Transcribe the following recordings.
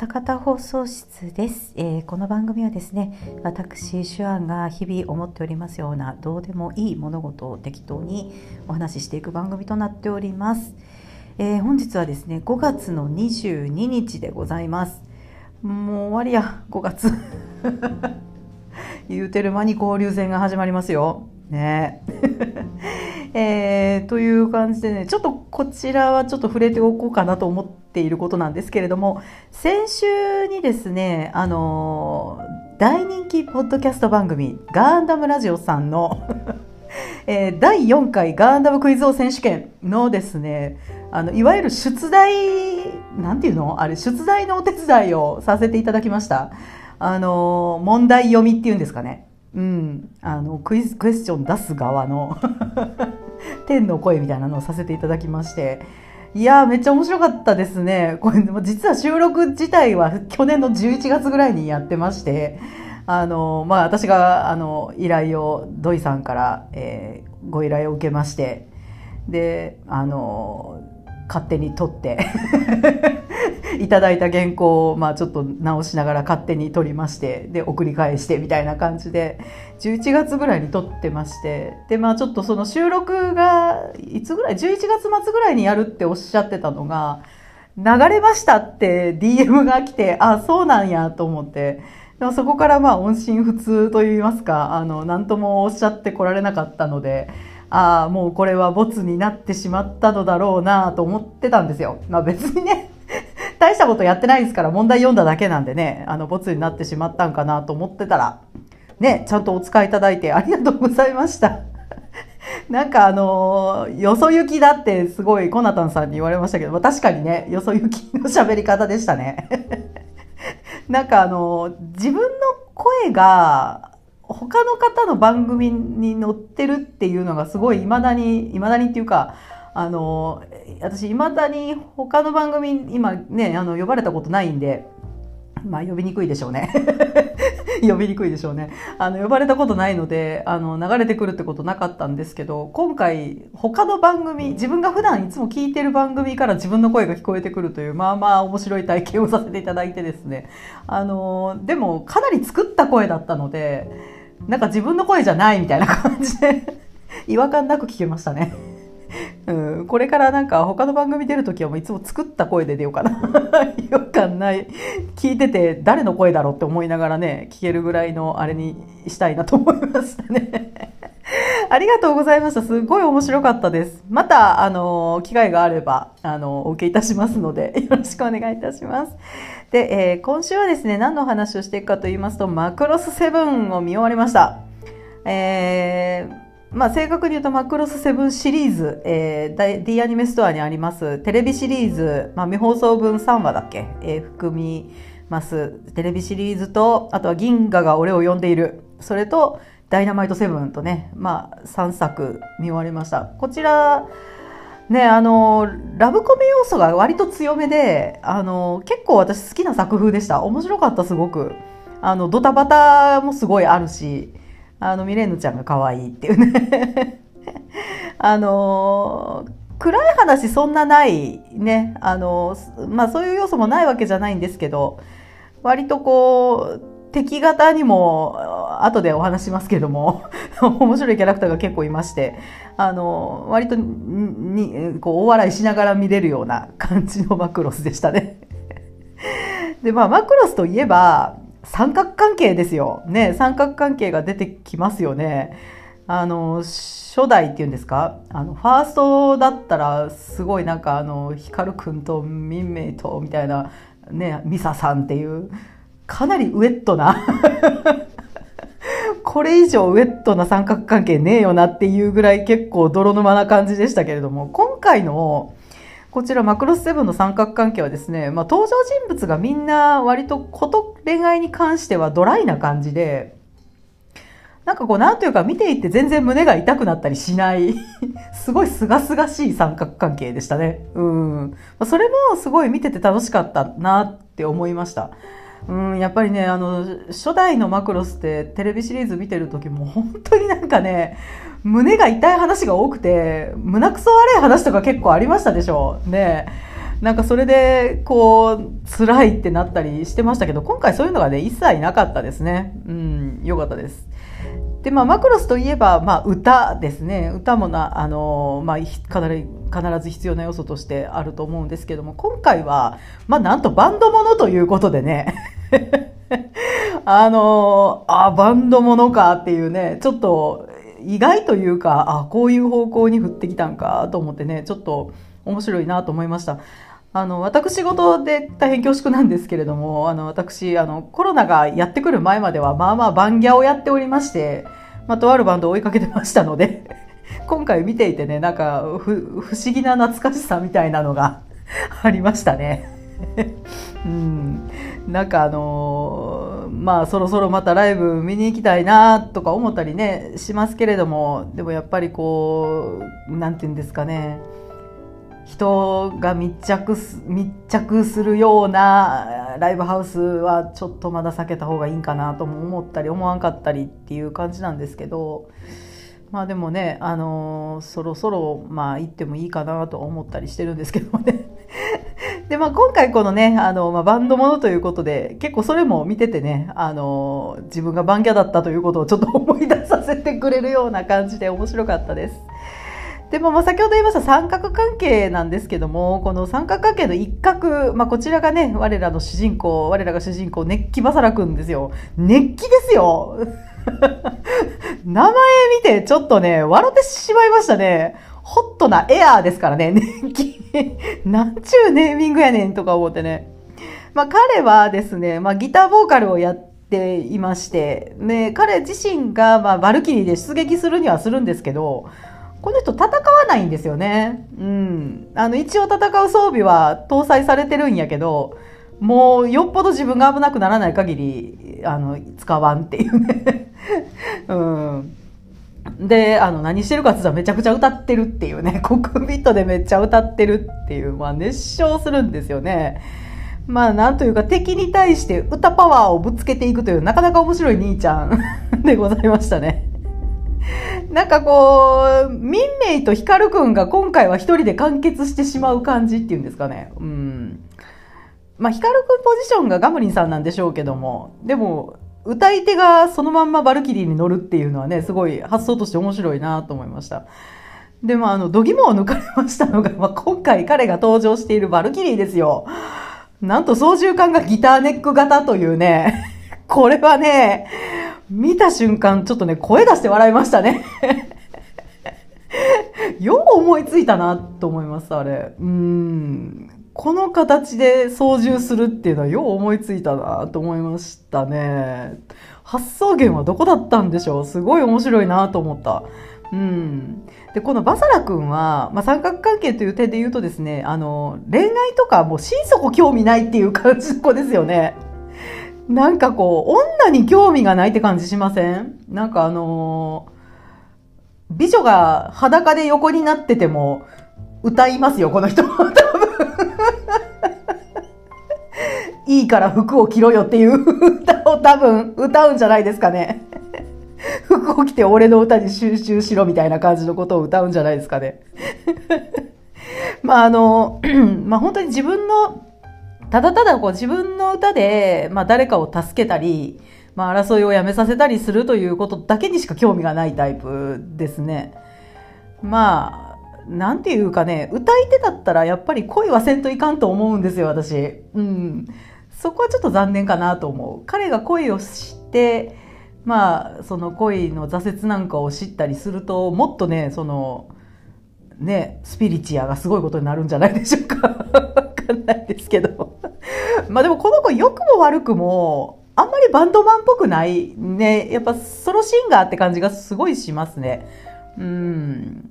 高田放送室です、えー、この番組はですね私手腕が日々思っておりますようなどうでもいい物事を適当にお話ししていく番組となっております、えー、本日はですね5月の22日でございます。もう終わりや5月。言うてる間に交流戦が始まりますよ。ね。えー、という感じでねちょっとこちらはちょっと触れておこうかなと思っていることなんですけれども先週にですねあの大人気ポッドキャスト番組ガンダムラジオさんの えー、第4回ガンダムクイズ王選手権のですねあのいわゆる出題なんていうの？あれ出題のお手伝いをさせていただきました。あの問題読みっていうんですかね。うん、あのクイズクエスチョン出す側の 天の声みたいなのをさせていただきまして。いやめっちゃ面白かったですね。これ実は収録自体は去年の11月ぐらいにやってまして。あのまあ私があの依頼を土井さんから、えー、ご依頼を受けまして。であの勝手に撮って。いただいた原稿を、まあ、ちょっと直しながら勝手に撮りましてで送り返してみたいな感じで11月ぐらいに撮ってましてでまあちょっとその収録がいつぐらい11月末ぐらいにやるっておっしゃってたのが流れましたって DM が来てあそうなんやと思って。でもそこからまあ音信不通といいますかあの何ともおっしゃってこられなかったのでああもうこれはボツになってしまったのだろうなと思ってたんですよ。まあ別にね大したことやってないですから問題読んだだけなんでねあのボツになってしまったんかなと思ってたらねちゃんとお使いいただいてありがとうございました。なんかあのよそ行きだってすごいコナタンさんに言われましたけど、確かにね、よそ行きの喋り方でしたね。なんかあの自分の声が他の方の番組に載ってるっていうのがすごいいまだにいまだにっていうかあの私いまだに他の番組今ねあの呼ばれたことないんでまあ呼びにくいでしょうね。呼びにくいでしょうね。あの呼ばれたことないのであの流れてくるってことなかったんですけど今回他の番組自分が普段いつも聞いてる番組から自分の声が聞こえてくるというまあまあ面白い体験をさせていただいてですね。あのでもかなり作った声だったのでなんか自分の声じゃないみたいな感じで 違和感なく聞けましたね。うん、これからなんか他の番組出る時はもういつも作った声で出ようかな。違和感ない。聞いてて誰の声だろうって思いながらね聞けるぐらいのあれにしたいなと思いましたね。ありがとうございました。すごい面白かったです。またあの機会があればあのお受けいたしますので よろしくお願いいたします。で、えー、今週はですね、何の話をしていくかと言いますと、マクロスセブンを見終わりました。えー、まあ、正確に言うとマクロスセブンシリーズ、えー、D アニメストアにありますテレビシリーズ、まあ、未放送分3話だっけ、えー、含みますテレビシリーズと、あとは銀河が俺を呼んでいる。それと、ダイナマイトセブンとね、まあ、3作見終わりました。こちら、ね、あの、ラブコメ要素が割と強めで、あの、結構私好きな作風でした。面白かった、すごく。あの、ドタバタもすごいあるし、あの、ミレーヌちゃんが可愛いっていうね。あの、暗い話そんなないね。あの、まあそういう要素もないわけじゃないんですけど、割とこう、敵型にも後でお話しますけども 面白いキャラクターが結構いましてあの割とにこう大笑いしながら見れるような感じのマクロスでしたねでまあマクロスといえば三角関係ですよ。ね三角関係が出てきますよね。あの初代っていうんですか？あのファーストだったらすごいなんかあの光くんと民名とみたいなねミサさんっていうかなりウェットな これ以上ウェットな三角関係ねえよなっていうぐらい結構泥沼な感じでしたけれども、今回のこちらマクロスセブンの三角関係はですね、まあ、登場人物がみんな割とこと恋愛に関してはドライな感じで、なんかこう、なんというか見ていて全然胸が痛くなったりしない すごい清々しい三角関係でしたね。うん。それもすごい見てて楽しかったなって思いました。うん、やっぱりねあの初代のマクロスってテレビシリーズ見てる時も本当になんかね胸が痛い話が多くて胸くそ悪い話とか結構ありましたでしょう。ねなんかそれでこう辛いってなったりしてましたけど今回そういうのがね一切なかったですね。うんよかったです。でまあ、マクロスといえば、まあ、歌ですね。歌もなあの、まあ、必ず必要な要素としてあると思うんですけども今回は、まあ、なんとバンドものということでね。あのあバンドものかっていうねちょっと意外というかあこういう方向に振ってきたんかと思ってねちょっと面白いなと思いました。あの私事で大変恐縮なんですけれどもあの私あのコロナがやってくる前まではまあまあバンギャをやっておりまして、まあ、とあるバンドを追いかけてましたので 今回見ていてねなんか不思議な懐かしさみたいなのが ありましたね。うん、なんかあのー、まあそろそろまたライブ見に行きたいなとか思ったりねしますけれどもでもやっぱりこう何て言うんですかね。人が密着す密着するようなライブハウスはちょっとまだ避けた方がいいんかなとも思ったり思わんかったりっていう感じなんですけどまあでもね、あのー、そろそろまあ行ってもいいかなと思ったりしてるんですけどね。で、まあ、今回このね、あの、まあ、バンドものということで、結構それも見ててね、あの、自分がバンギャだったということをちょっと思い出させてくれるような感じで面白かったです。でも、まあ、先ほど言いました三角関係なんですけども、この三角関係の一角、まあ、こちらがね、我らの主人公、我らが主人公、熱気バサラくんですよ。熱気ですよ 名前見てちょっとね、笑ってしまいましたね。ホットなエアーですからね、年金。なんちゅうネーミングやねんとか思ってね。まあ彼はですね、まあギターボーカルをやっていまして、ね、彼自身がまあバルキリーで出撃するにはするんですけど、この人戦わないんですよね。うん。あの、一応戦う装備は搭載されてるんやけど、もうよっぽど自分が危なくならない限り、あの、使わんっていうね。うん。で、あの、何してるかって言ったらめちゃくちゃ歌ってるっていうね、コックピットでめっちゃ歌ってるっていう、まあ熱唱するんですよね。まあなんというか敵に対して歌パワーをぶつけていくというなかなか面白い兄ちゃん でございましたね。なんかこう、ミンメイとヒカルくんが今回は一人で完結してしまう感じっていうんですかね。うん。まあヒカルくんポジションがガムリンさんなんでしょうけども、でも歌い手がそのまんまバルキリーに乗るっていうのはね、すごい発想として面白いなと思いました。でもあの、度肝を抜かれましたのが、まあ、今回彼が登場しているバルキリーですよ。なんと操縦桿がギターネック型というね、これはね、見た瞬間ちょっとね、声出して笑いましたね。よう思いついたなと思います、あれ。うん。この形で操縦するっていうのはよう思いついたなと思いましたね。発想源はどこだったんでしょう？すごい面白いなと思った。うん。で、このバサラ君は、まあ、三角関係という点で言うとですね、あの、恋愛とかもう心底興味ないっていう感じの子ですよね。なんかこう、女に興味がないって感じしません？なんかあの美女が裸で横になってても歌いますよ、この人。いいから服を着ろよっていう歌を多分歌うんじゃないですかね。服を着て俺の歌に集中しろみたいな感じのことを歌うんじゃないですかね。まああの、まあ本当に自分の、ただただこう自分の歌で、まあ誰かを助けたり、まあ争いをやめさせたりするということだけにしか興味がないタイプですね。まあ、なんていうかね、歌い手だったらやっぱり恋はせんといかんと思うんですよ、私。うん。そこはちょっと残念かなと思う。彼が恋を知って、まあ、その恋の挫折なんかを知ったりすると、もっとね、その、ね、スピリチュアがすごいことになるんじゃないでしょうか。わかんないですけど。まあでもこの子良くも悪くも、あんまりバンドマンっぽくないね。やっぱソロシンガーって感じがすごいしますね。うん。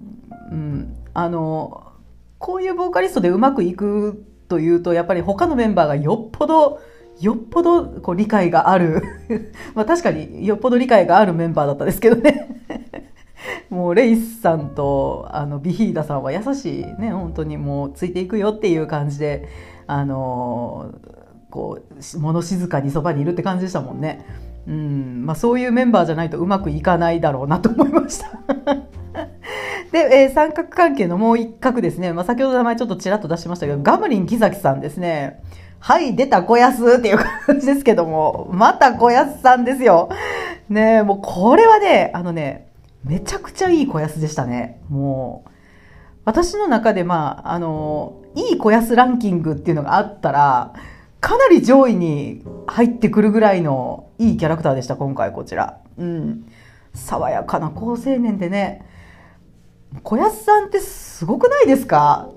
うん。あの、こういうボーカリストでうまくいくというとやっぱり他のメンバーがよっぽどよっぽどこう理解がある。まあ確かによっぽど理解があるメンバーだったですけどね。もうレイスさんとあのビヒーダさんは優しいね本当にもうついていくよっていう感じであのこう物静かにそばにいるって感じでしたもんね。うんまあ、そういうメンバーじゃないとうまくいかないだろうなと思いました。で、えー、三角関係のもう一角ですね。まあ、先ほど名前ちょっとちらっと出しましたけど、ガムリン木崎さんですね。はい、出た小安っていう感じですけども、また小安さんですよ。ねもうこれはね、あのね、めちゃくちゃいい小安でしたね。もう、私の中でまあ、あの、いい小安ランキングっていうのがあったら、かなり上位に入ってくるぐらいのいいキャラクターでした、今回こちら。うん。爽やかな好青年でね、小安さんってすごくないですか？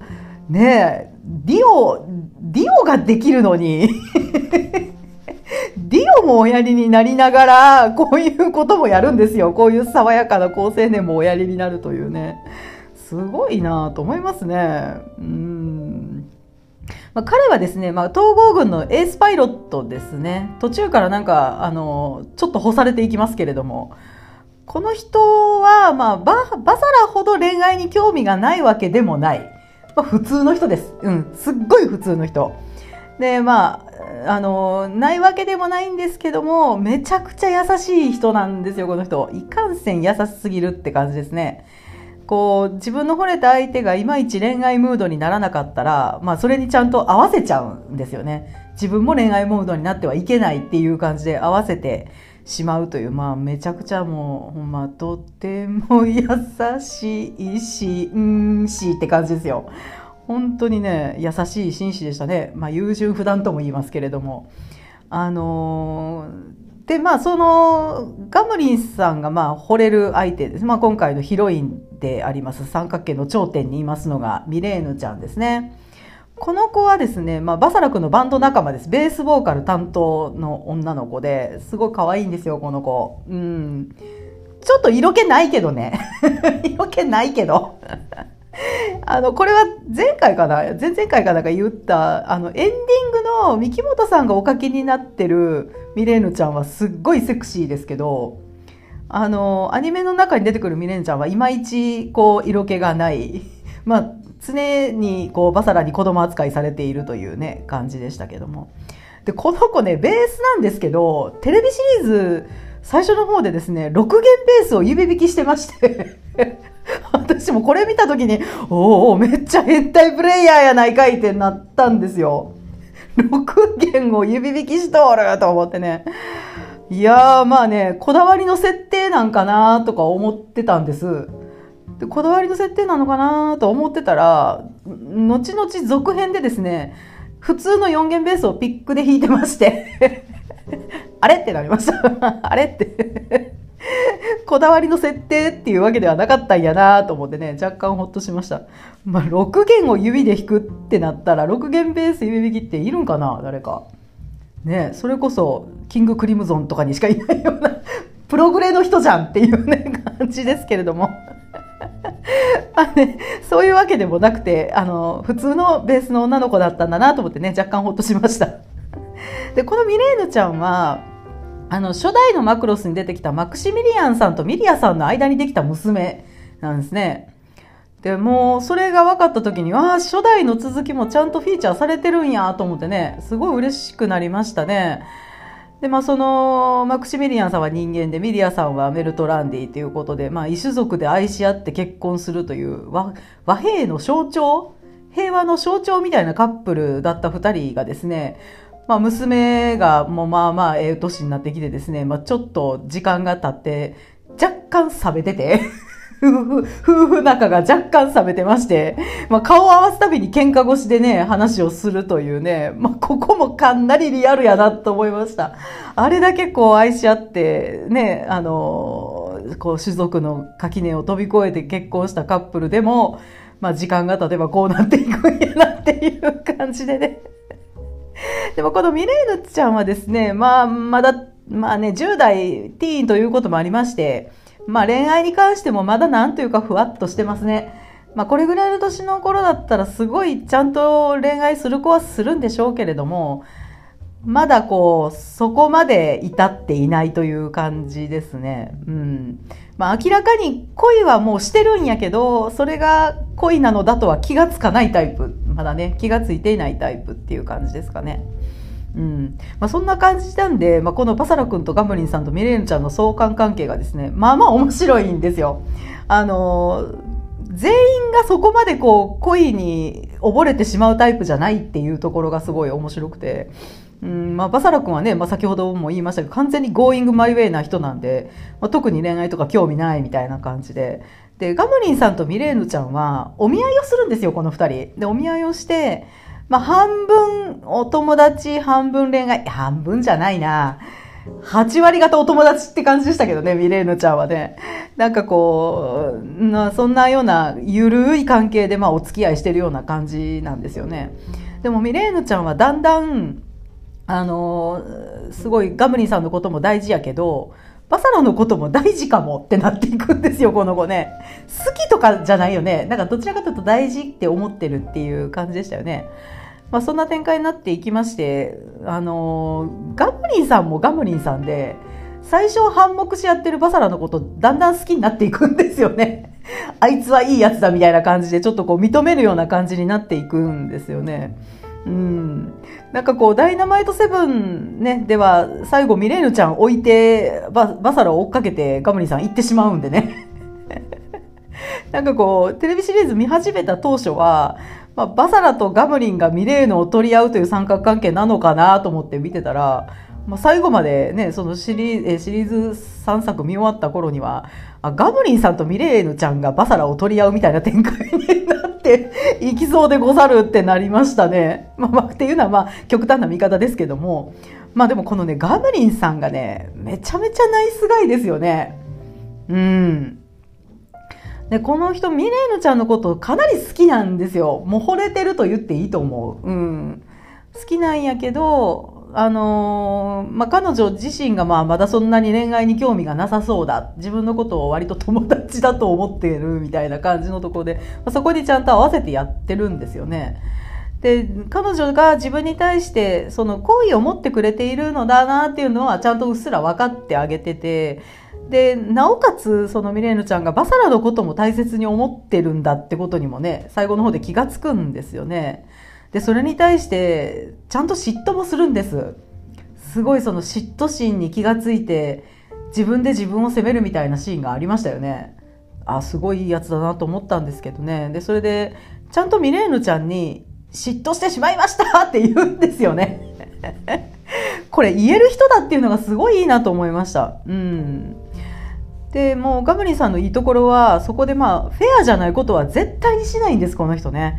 ねえ、ディオ、ディオができるのに ディオもおやりになりながら、こういうこともやるんですよ。こういう爽やかな好青年もおやりになるというね。すごいなと思いますね。うん。まあ、彼はですね、まあ、統合軍のエースパイロットですね。途中からなんか、あの、ちょっと干されていきますけれども、この人は、まあ、バ、バサラほど恋愛に興味がないわけでもない。まあ、普通の人です。うん、すっごい普通の人。で、まあ、あの、ないわけでもないんですけども、めちゃくちゃ優しい人なんですよ、この人。いかんせん優しすぎるって感じですね。こう、自分の惚れた相手がいまいち恋愛ムードにならなかったら、まあ、それにちゃんと合わせちゃうんですよね。自分も恋愛モードになってはいけないっていう感じで合わせてしまうという、まあ、めちゃくちゃもう、ほんま、とても優しいし、うんしって感じですよ。本当にね、優しい紳士でしたね。まあ、優柔不断とも言いますけれども。あのー、で、まあ、その、ガムリンさんが、まあ、惚れる相手です。まあ、今回のヒロインであります、三角形の頂点にいますのが、ミレーヌちゃんですね。この子はですね、まあ、バサラ君のバンド仲間です。ベースボーカル担当の女の子で、すごい可愛いんですよ、この子。うん。ちょっと色気ないけどね。色気ないけど。あの、これは前回かな？前々回かなんか言った、あの、エンディングの三木本さんがお書きになってるミレーヌちゃんはすっごいセクシーですけど、あの、アニメの中に出てくるミレーヌちゃんはいまいち、こう、色気がない。まあ、常に、こう、バサラに子供扱いされているというね、感じでしたけども。で、この子ね、ベースなんですけど、テレビシリーズ、最初の方でですね、6弦ベースを指弾きしてまして 私もこれ見た時に、おお、めっちゃ変態プレイヤーやないかいってなったんですよ。6弦を指弾きしとると思ってね。いやー、まあね、こだわりの設定なんかなとか思ってたんです。でこだわりの設定なのかなと思ってたら、後々続編でですね、普通の4弦ベースをピックで弾いてまして あれってなりました あれって こだわりの設定っていうわけではなかったんやなと思ってね、若干ほっとしました。まあ、6弦を指で弾くってなったら、6弦ベース指弾きっているんかな誰か。ねそれこそ、キングクリムゾンとかにしかいないような、プログレの人じゃんっていうね、感じですけれども。そういうわけでもなくて、あの、普通のベースの女の子だったんだなと思ってね、若干ほっとしました。で、このミレーヌちゃんは、あの、初代のマクロスに出てきたマクシミリアンさんとミリアさんの間にできた娘なんですね。で、もう、それが分かった時に、わあ、初代の続きもちゃんとフィーチャーされてるんやと思ってね、すごい嬉しくなりましたね。で、まあ、その、マクシミリアンさんは人間で、ミリアさんはメルトランディということで、まあ、異種族で愛し合って結婚するという和、和平の象徴？平和の象徴みたいなカップルだった二人がですね、まあ、娘がもうまあまあええ年になってきてですね、まあ、ちょっと時間が経って若干冷めてて。夫婦、夫婦仲が若干冷めてまして、まあ、顔を合わすたびに喧嘩越しでね、話をするというね、まあ、ここもかなりリアルやなと思いました。あれだけこう愛し合って、ね、あの、こう種族の垣根を飛び越えて結婚したカップルでも、まあ、時間が経てばこうなっていくんやなっていう感じでね。でもこのミレーヌちゃんはですね、まあ、まだ、まあね、10代ティーンということもありまして、まあ恋愛に関してもまだなんというかふわっとしてますね。まあこれぐらいの年の頃だったらすごいちゃんと恋愛する子はするんでしょうけれども、まだこう、そこまで至っていないという感じですね。うん。まあ明らかに恋はもうしてるんやけど、それが恋なのだとは気がつかないタイプ。まだね、気がついていないタイプっていう感じですかね。うん。まあそんな感じなんで、まあこのパサラ君とガムリンさんとミレーヌちゃんの相関関係がですね、まあまあ面白いんですよ。あの全員がそこまでこう恋に溺れてしまうタイプじゃないっていうところがすごい面白くて。うんまあ、バサラ君はね、まあ、先ほども言いましたけど完全にゴーイングマイウェイな人なんで、まあ、特に恋愛とか興味ないみたいな感じででガムリンさんとミレーヌちゃんはお見合いをするんですよこの2人でお見合いをしてまあ、半分お友達、半分恋愛、半分じゃないな。8割方お友達って感じでしたけどね、ミレーヌちゃんはね。なんかこう、なそんなようなゆるい関係でまあお付き合いしてるような感じなんですよね。でもミレーヌちゃんはだんだん、あの、すごいガムリンさんのことも大事やけど、バサラのことも大事かもってなっていくんですよ、この子ね。好きとかじゃないよね。なんかどちらかというと大事って思ってるっていう感じでしたよね。まあ、そんな展開になっていきまして、あの、ガムリンさんもガムリンさんで、最初反目しやってるバサラのことだんだん好きになっていくんですよね。あいつはいいやつだみたいな感じでちょっとこう認めるような感じになっていくんですよね。うん。なんかこう、ダイナマイトセブンね、では最後ミレーヌちゃん置いてババサラを追っかけてガムリンさん行ってしまうんでね。なんかこう、テレビシリーズ見始めた当初は、まあ、バサラとガムリンがミレーヌを取り合うという三角関係なのかなと思って見てたら、まあ、最後までね、そのシリーシリーズ3作見終わった頃には、あガムリンさんとミレーヌちゃんがバサラを取り合うみたいな展開になって いきそうでござるってなりましたね。まあ、まあ、っていうのはまあ極端な見方ですけども、まあでもこのね、ガムリンさんがね、めちゃめちゃナイスガイですよね。うん。で、この人、ミレーヌちゃんのことかなり好きなんですよ。もう惚れてると言っていいと思う。うん。好きなんやけど、あのー、まあ、彼女自身がまあまだそんなに恋愛に興味がなさそうだ。自分のことを割と友達だと思っているみたいな感じのところで、まあ、そこにちゃんと合わせてやってるんですよね。で、彼女が自分に対してその好意を持ってくれているのだなっていうのはちゃんとうっすら分かってあげてて、で、なおかつ、そのミレーヌちゃんがバサラのことも大切に思ってるんだってことにもね、最後の方で気がつくんですよね。で、それに対して、ちゃんと嫉妬もするんです。すごいその嫉妬心に気がついて、自分で自分を責めるみたいなシーンがありましたよね。あ、すごいいいやつだなと思ったんですけどね。で、それで、ちゃんとミレーヌちゃんに、嫉妬してしまいましたって言うんですよね。これ言える人だっていうのがすごいいいなと思いました。うん。でもうガブリンさんのいいところはそこでまあフェアじゃないことは絶対にしないんですこの人ね。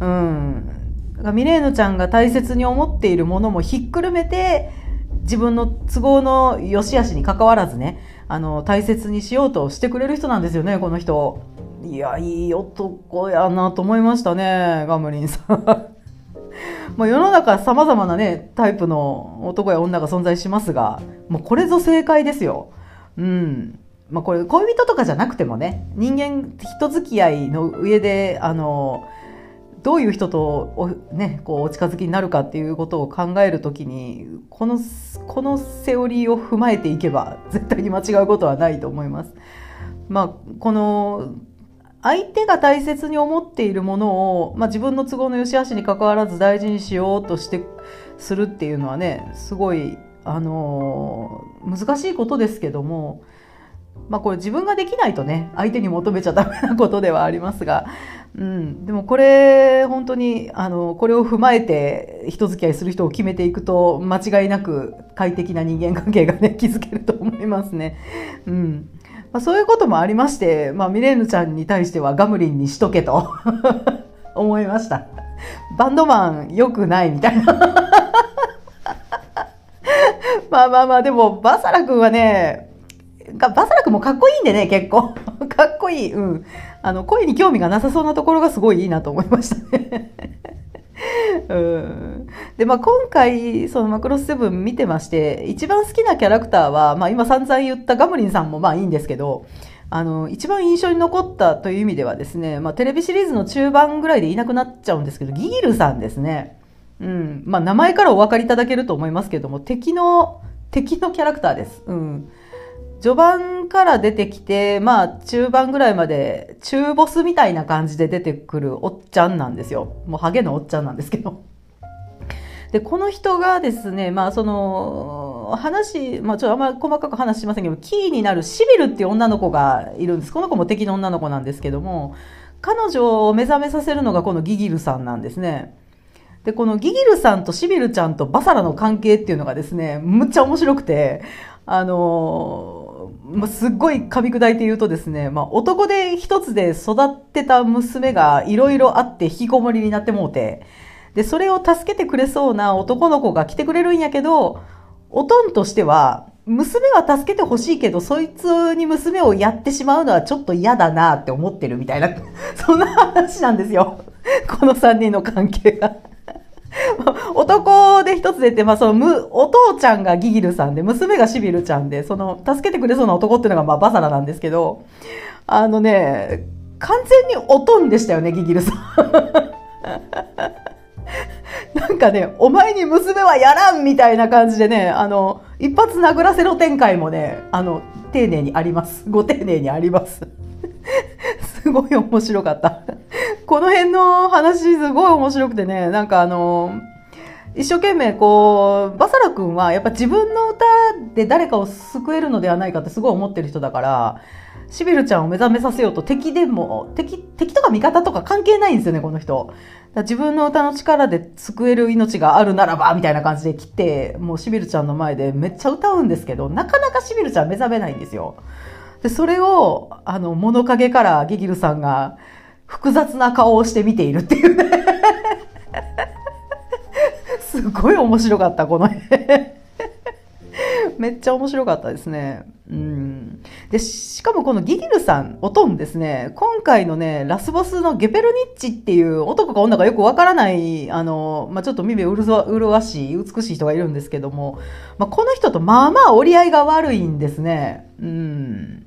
うん、ミレーヌちゃんが大切に思っているものもひっくるめて自分の都合の良し悪しに関わらずねあの大切にしようとしてくれる人なんですよねこの人。いやいい男やなと思いましたねガムリンさん。まあ世の中さまざまなねタイプの男や女が存在しますがもうこれぞ正解ですよ。うんまあ、これ恋人とかじゃなくてもね人間人付き合いの上であのどういう人とお,、ね、こうお近づきになるかっていうことを考えるときにこのこのセオリーを踏まえていけば絶対に間違うことはないと思います。まあ、この相手が大切に思っているものを、まあ、自分の都合の良し悪しに関わらず大事にしようとしてするっていうのはねすごいあの難しいことですけどもまあこれ自分ができないとね、相手に求めちゃダメなことではありますが、うん、でもこれ本当にあのこれを踏まえて人付き合いする人を決めていくと間違いなく快適な人間関係がね 築けると思いますね。うんまあ、そういうこともありまして、まあ、ミレーヌちゃんに対してはガムリンにしとけと 思いました。バンドマン良くないみたいな まあまあまあ、でもバサラ君はね、がバサラ君もかっこいいんでね、結構。かっこいい。うん。あの、声に興味がなさそうなところがすごいいいなと思いましたね。うん、で、まあ、今回、そのマクロスセブン見てまして、一番好きなキャラクターは、まあ、今散々言ったガムリンさんもまあいいんですけど、あの、一番印象に残ったという意味ではですね、まあ、テレビシリーズの中盤ぐらいでいなくなっちゃうんですけど、ギギルさんですね。うん。まあ、名前からお分かりいただけると思いますけども、敵の、敵のキャラクターです。うん。序盤から出てきて、まあ中盤ぐらいまで中ボスみたいな感じで出てくるおっちゃんなんですよ。もうハゲのおっちゃんなんですけど。で、この人がですね、まあその、話、まあちょっとあんまり細かく話しませんけど、キーになるシビルっていう女の子がいるんです。この子も敵の女の子なんですけども、彼女を目覚めさせるのがこのギギルさんなんですね。で、このギギルさんとシビルちゃんとバサラの関係っていうのがですね、むっちゃ面白くて、あのー、まあ、すっごい噛み砕いて言うとですね、まあ、男で一つで育ってた娘がいろいろあって引きこもりになってもうて、で、それを助けてくれそうな男の子が来てくれるんやけど、おとんとしては、娘は助けてほしいけど、そいつに娘をやってしまうのはちょっと嫌だなって思ってるみたいな、そんな話なんですよ。この三人の関係が。男で一つ出て、まあそのむ、お父ちゃんがギギルさんで、娘がシビルちゃんで、その、助けてくれそうな男っていうのがまあバサラなんですけど、あのね、完全におとんでしたよね、ギギルさん。なんかね、お前に娘はやらんみたいな感じでね、あの、一発殴らせろ展開もね、あの、丁寧にあります。ご丁寧にあります。すごい面白かった。この辺の話すごい面白くてね、なんかあの、一生懸命こう、バサラ君はやっぱ自分の歌で誰かを救えるのではないかってすごい思ってる人だから、シビルちゃんを目覚めさせようと敵でも、敵、敵とか味方とか関係ないんですよね、この人。自分の歌の力で救える命があるならば、みたいな感じで来て、もうシビルちゃんの前でめっちゃ歌うんですけど、なかなかシビルちゃん目覚めないんですよ。で、それを、あの、物陰からギギルさんが複雑な顔をして見ているっていうね。すごい面白かった、この絵。めっちゃ面白かったですね。うん。で、しかもこのギギルさん、おとんですね、今回のね、ラスボスのゲペルニッチっていう男か女かよくわからない、あの、まあ、ちょっと耳うるわしい、美しい人がいるんですけども、まあ、この人とまあまあ折り合いが悪いんですね。うん。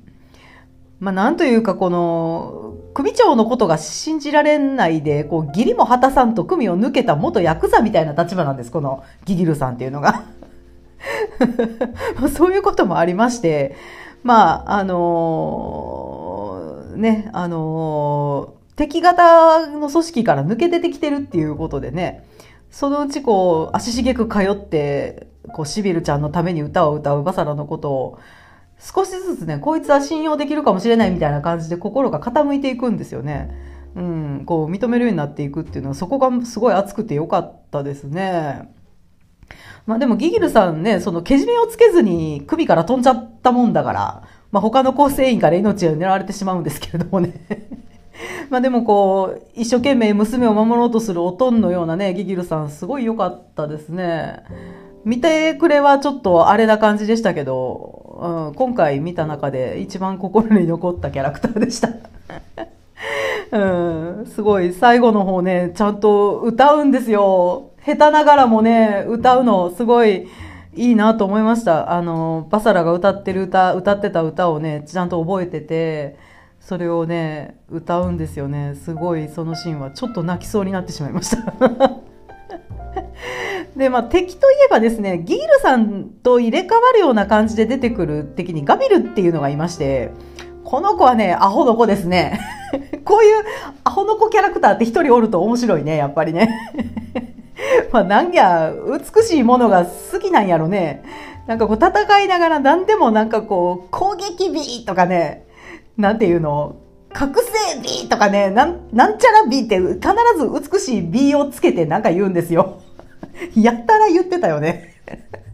まあ、なんというかこの、組長のことが信じられないで、こう、義理も果たさんと組を抜けた元ヤクザみたいな立場なんです、このギギルさんっていうのが。そういうこともありまして、まあ、あのー、ね、あのー、敵型の組織から抜け出てきてるっていうことでね、そのうちこう、足しげく通って、こう、シビルちゃんのために歌を歌うバサラのことを、少しずつね、こいつは信用できるかもしれないみたいな感じで心が傾いていくんですよね。うん、こう認めるようになっていくっていうのはそこがすごい熱くてよかったですね。まあでもギギルさんね、そのけじめをつけずに首から飛んじゃったもんだから、まあ他の構成員から命を狙われてしまうんですけれどもね。まあでもこう、一生懸命娘を守ろうとするおとんのようなね、ギギルさんすごい良かったですね。見てくれはちょっとあれな感じでしたけど、うん、今回見た中で一番心に残ったキャラクターでした。うん、すごい最後の方ね、ちゃんと歌うんですよ。下手ながらもね、歌うのすごいいいなと思いました。あの、バサラが歌ってる歌、歌ってた歌をね、ちゃんと覚えてて、それをね、歌うんですよね。すごいそのシーンはちょっと泣きそうになってしまいました。で、まあ、敵といえばですね、ギールさんと入れ替わるような感じで出てくる敵にガビルっていうのがいまして、この子はね、アホの子ですね。こういうアホの子キャラクターって一人おると面白いね、やっぱりね。まあ、なんや、美しいものが好きなんやろね。なんかこう戦いながら何でもなんかこう、攻撃美とかね、なんていうの、覚醒美とかね、なん、なんちゃら美って必ず美しい美をつけてなんか言うんですよ。やったら言ってたよね。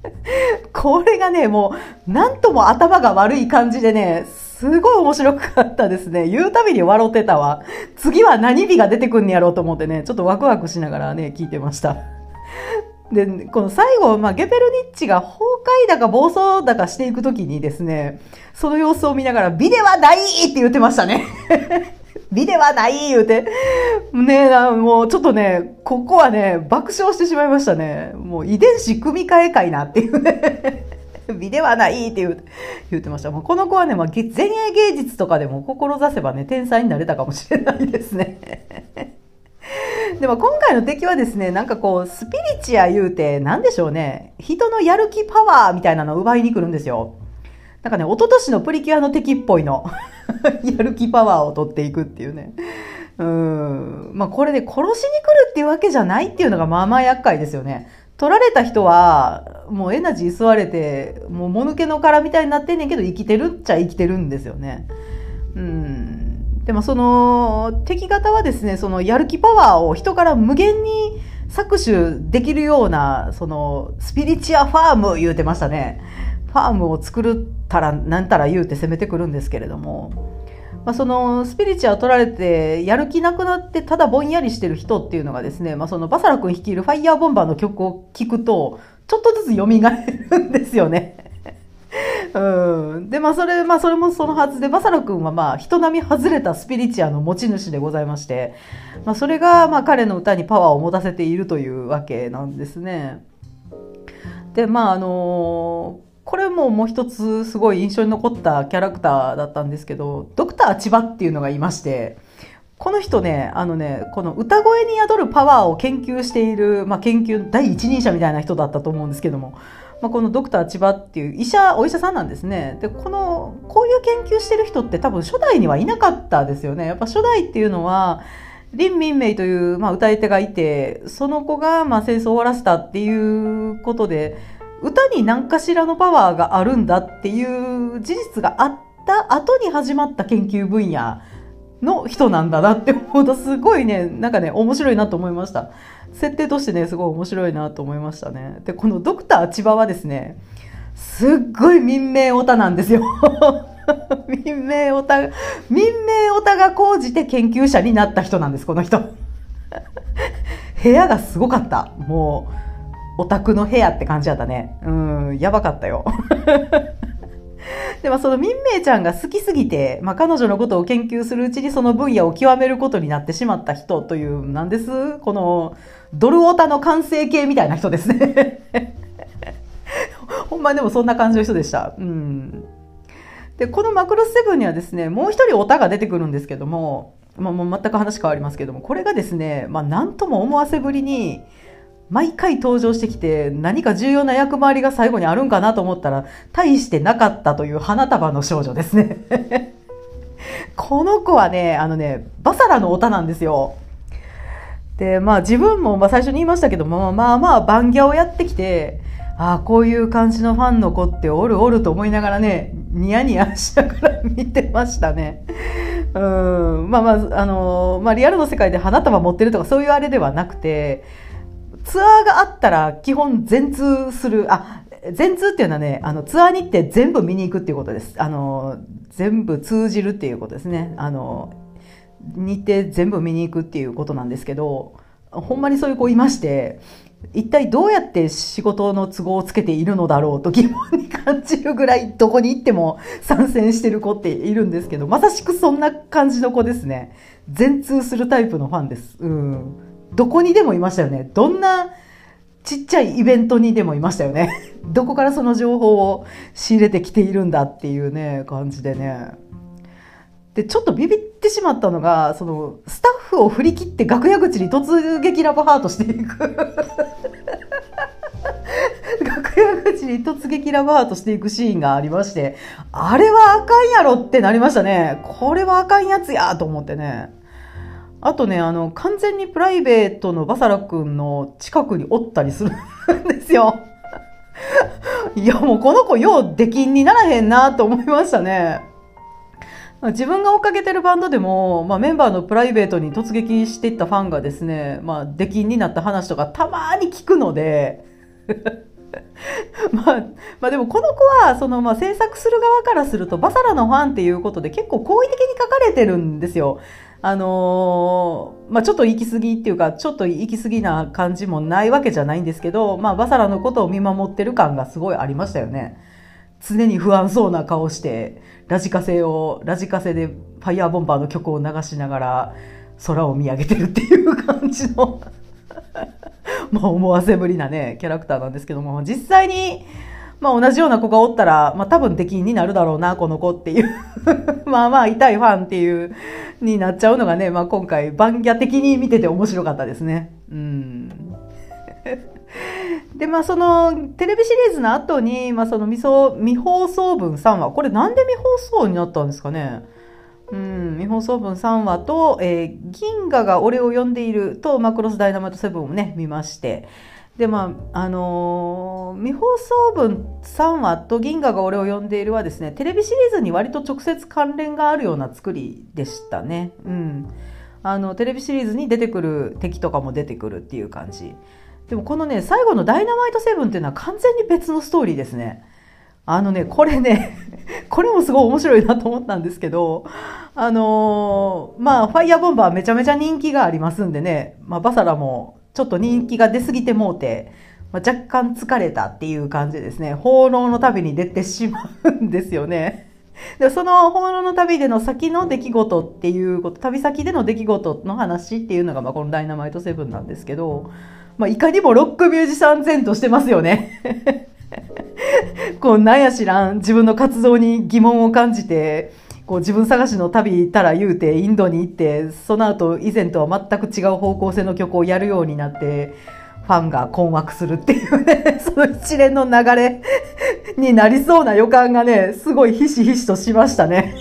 これがね、もう、なんとも頭が悪い感じでね、すごい面白かったですね。言うたびに笑ってたわ。次は何日が出てくんやろうと思ってね、ちょっとワクワクしながらね、聞いてました。で、この最後、まあ、ゲペルニッチが崩壊だか暴走だかしていくときにですね、その様子を見ながら、美ではないって言ってましたね。美ではない言うて。ねえもうちょっとね、ここはね、爆笑してしまいましたね。もう遺伝子組み換え会なっていうね。美ではないって言う言ってました。もうこの子はね、まあ、前衛芸術とかでも志せばね、天才になれたかもしれないですね。でも今回の敵はですね、なんかこう、スピリチュア言うて、なんでしょうね、人のやる気パワーみたいなのを奪いに来るんですよ。なんかね、一昨年のプリキュアの敵っぽいの。やる気パワーを取っていくっていうね。うん。まあこれで殺しに来るっていうわけじゃないっていうのがまあまあ厄介ですよね。取られた人は、もうエナジー吸われて、もうもぬけの殻みたいになってんねんけど、生きてるっちゃ生きてるんですよね。うん。でもその、敵方はですね、そのやる気パワーを人から無限に搾取できるような、その、スピリチュアファーム言うてましたね。ファームを作るたら、なんたら言うて攻めてくるんですけれども。まあ、そのスピリチュア取られてやる気なくなってただぼんやりしてる人っていうのがですね、まあ、そのバサラ君率いるファイヤーボンバーの曲を聴くとちょっとずつ蘇るんですよね。うん、でまあそれまあそれもそのはずでバサラ君はまあ人並み外れたスピリチュアの持ち主でございまして、まあ、それがまあ彼の歌にパワーを持たせているというわけなんですね。でまああのーこれももう一つすごい印象に残ったキャラクターだったんですけど、ドクター千葉っていうのがいまして、この人ね、あのね、この歌声に宿るパワーを研究している、まあ、研究第一人者みたいな人だったと思うんですけども、まあ、このドクター千葉っていう医者、お医者さんなんですね。で、この、こういう研究してる人って多分初代にはいなかったですよね。やっぱ初代っていうのは、林民明という、まあ、歌い手がいて、その子が、ま、戦争を終わらせたっていうことで、歌に何かしらのパワーがあるんだっていう事実があった後に始まった研究分野の人なんだなって思うとすごいね、なんかね、面白いなと思いました。設定としてね、すごい面白いなと思いましたね。で、このドクター千葉はですね、すっごい民名オタなんですよ。民名オタ、民名オタが講じて研究者になった人なんです、この人。部屋がすごかった。もう、オタクの部屋って感じだったね。うん、やばかったよ。でもその民名ちゃんが好きすぎて、まあ、彼女のことを研究するうちにその分野を極めることになってしまった人という、なんです？この、ドルオタの完成形みたいな人ですね。ほんまでもそんな感じの人でした。うん。で、このマクロスセブンにはですね、もう一人オタが出てくるんですけども、まあ、もう全く話変わりますけども、これがですね、まあ、なんとも思わせぶりに、毎回登場してきて何か重要な役回りが最後にあるんかなと思ったら大してなかったという花束の少女ですね この子はね、あのね、バサラの歌なんですよ。で、まあ自分もまあ最初に言いましたけども、まあまあバンギャをやってきて、ああ、こういう感じのファンの子っておるおると思いながらね、ニヤニヤしながら見てましたね。うん。まあまあ、あの、まあリアルの世界で花束持ってるとかそういうあれではなくて、ツアーがあったら基本全通する、あ、全通っていうのはね、あの、ツアー日程全部見に行くっていうことです。あの、全部通じるっていうことですね。あの、日程全部見に行くっていうことなんですけど、ほんまにそういう子いまして、一体どうやって仕事の都合をつけているのだろうと疑問に感じるぐらいどこに行っても 参戦してる子っているんですけど、まさしくそんな感じの子ですね。全通するタイプのファンです。うん。どこにでもいましたよね。どんなちっちゃいイベントにでもいましたよね。どこからその情報を仕入れてきているんだっていうね、感じでね。で、ちょっとビビってしまったのが、その、スタッフを振り切って楽屋口に突撃ラブハートしていく。楽屋口に突撃ラブハートしていくシーンがありまして、あれはあかんやろってなりましたね。これはあかんやつやと思ってね。あとね、あの、完全にプライベートのバサラ君の近くにおったりするんですよ。いや、もうこの子よう出禁にならへんなと思いましたね。自分が追っかけてるバンドでも、まあ、メンバーのプライベートに突撃していったファンがですね、まあ、出禁になった話とかたまに聞くので、まあ、まあでもこの子は、そのまあ制作する側からするとバサラのファンっていうことで結構好意的に書かれてるんですよ。あのー、まあ、ちょっと行き過ぎっていうか、ちょっと行き過ぎな感じもないわけじゃないんですけど、まあ、バサラのことを見守ってる感がすごいありましたよね。常に不安そうな顔して、ラジカセを、ラジカセでファイヤーボンバーの曲を流しながら、空を見上げてるっていう感じの まあ思わせぶりなね、キャラクターなんですけども、実際に、まあ同じような子がおったら、まあ多分敵になるだろうな、この子っていう まあまあ痛いファンっていう、になっちゃうのがね、まあ今回、バンギャ的に見てて面白かったですね。うん。で、まあその、テレビシリーズの後に、まあその未未放送分3話、これなんで未放送になったんですかね？うん、未放送分3話と、えー、銀河が俺を呼んでいると、マクロスダイナマイト7をね、見まして、でまああのー、未放送分3話と銀河が俺を呼んでいるはですねテレビシリーズに割と直接関連があるような作りでしたね。うん。あのテレビシリーズに出てくる敵とかも出てくるっていう感じ。でもこのね最後の「ダイナマイトセブン」っていうのは完全に別のストーリーですね。あのねこれね これもすごい面白いなと思ったんですけどあのー、まあファイヤーボンバーめちゃめちゃ人気がありますんでね、まあ、バサラもちょっと人気が出過ぎてもうて、まあ、若干疲れたっていう感じですね。放浪の旅に出てしまうんですよね。でその放浪の旅での先の出来事っていうこと旅先での出来事の話っていうのが、まあ、この「ダイナマイトセブン」なんですけど、まあ、いかにもロックミュージシャン前としてますよね。こうなんや知らん。自分の活動に疑問を感じてこう自分探しの旅行ったら言うてインドに行ってその後以前とは全く違う方向性の曲をやるようになってファンが困惑するっていうね その一連の流れになりそうな予感がねすごいひしひしとしましたね。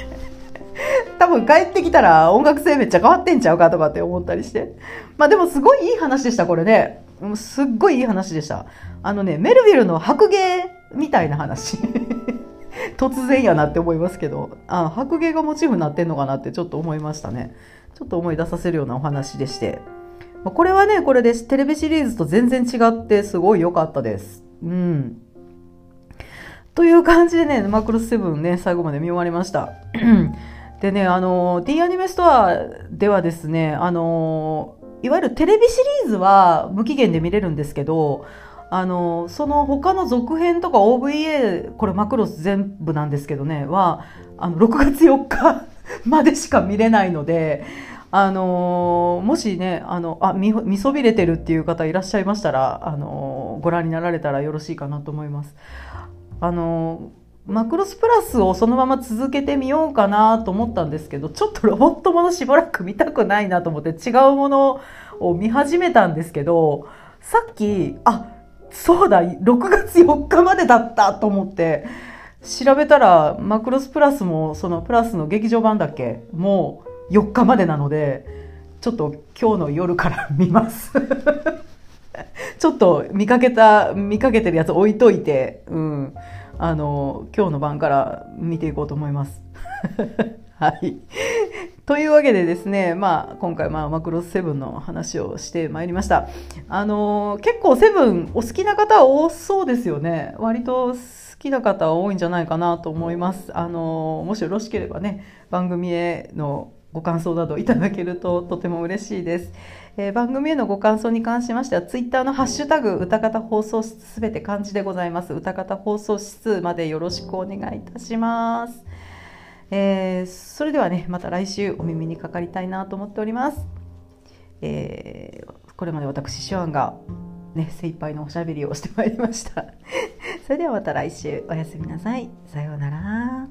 多分帰ってきたら音楽性めっちゃ変わってんちゃうかとかって思ったりして。まあでもすごいいい話でした、これね。すっごいいい話でした。あのね、メルビルの白芸みたいな話。突然やなって思いますけど、あ、白芸がモチーフになってんのかなってちょっと思いましたね。ちょっと思い出させるようなお話でして。これはね、これでテレビシリーズと全然違ってすごい良かったです。うん。という感じでね、マクロスセブンね、最後まで見終わりました。でね、あの、D アニメストアではですね、あの、いわゆるテレビシリーズは無期限で見れるんですけど、あの、その他の続編とか OVA、これマクロス全部なんですけどね、は、あの、6月4日 までしか見れないので、あのもしね、あの、あ、見、見そびれてるっていう方いらっしゃいましたら、あのご覧になられたらよろしいかなと思います。あのマクロスプラスをそのまま続けてみようかなと思ったんですけど、ちょっとロボットものしばらく見たくないなと思って違うものを見始めたんですけど、さっき、あ、そうだ、6月4日までだったと思って、調べたらマクロスプラスもそのプラスの劇場版だっけ？もう4日までなので、ちょっと今日の夜から見ます。ちょっと見かけた、見かけてるやつ置いといて、うん。あの、今日の晩から見ていこうと思います。はい。というわけでですね、まあ、今回、まあ、マクロスセブンの話をしてまいりました。あの、結構セブンお好きな方は多そうですよね。割と好きな方は多いんじゃないかなと思います。あの、もしよろしければね、番組へのご感想などいただけるととても嬉しいです。えー、番組へのご感想に関しましては、ツイッターのハッシュタグ、歌方放送室すべて漢字でございます。歌方放送室までよろしくお願いいたします。えー、それではねまた来週お耳にかかりたいなと思っております、えー、これまで私手腕がね精一杯のおしゃべりをしてまいりました。それではまた来週。おやすみなさい。さようなら。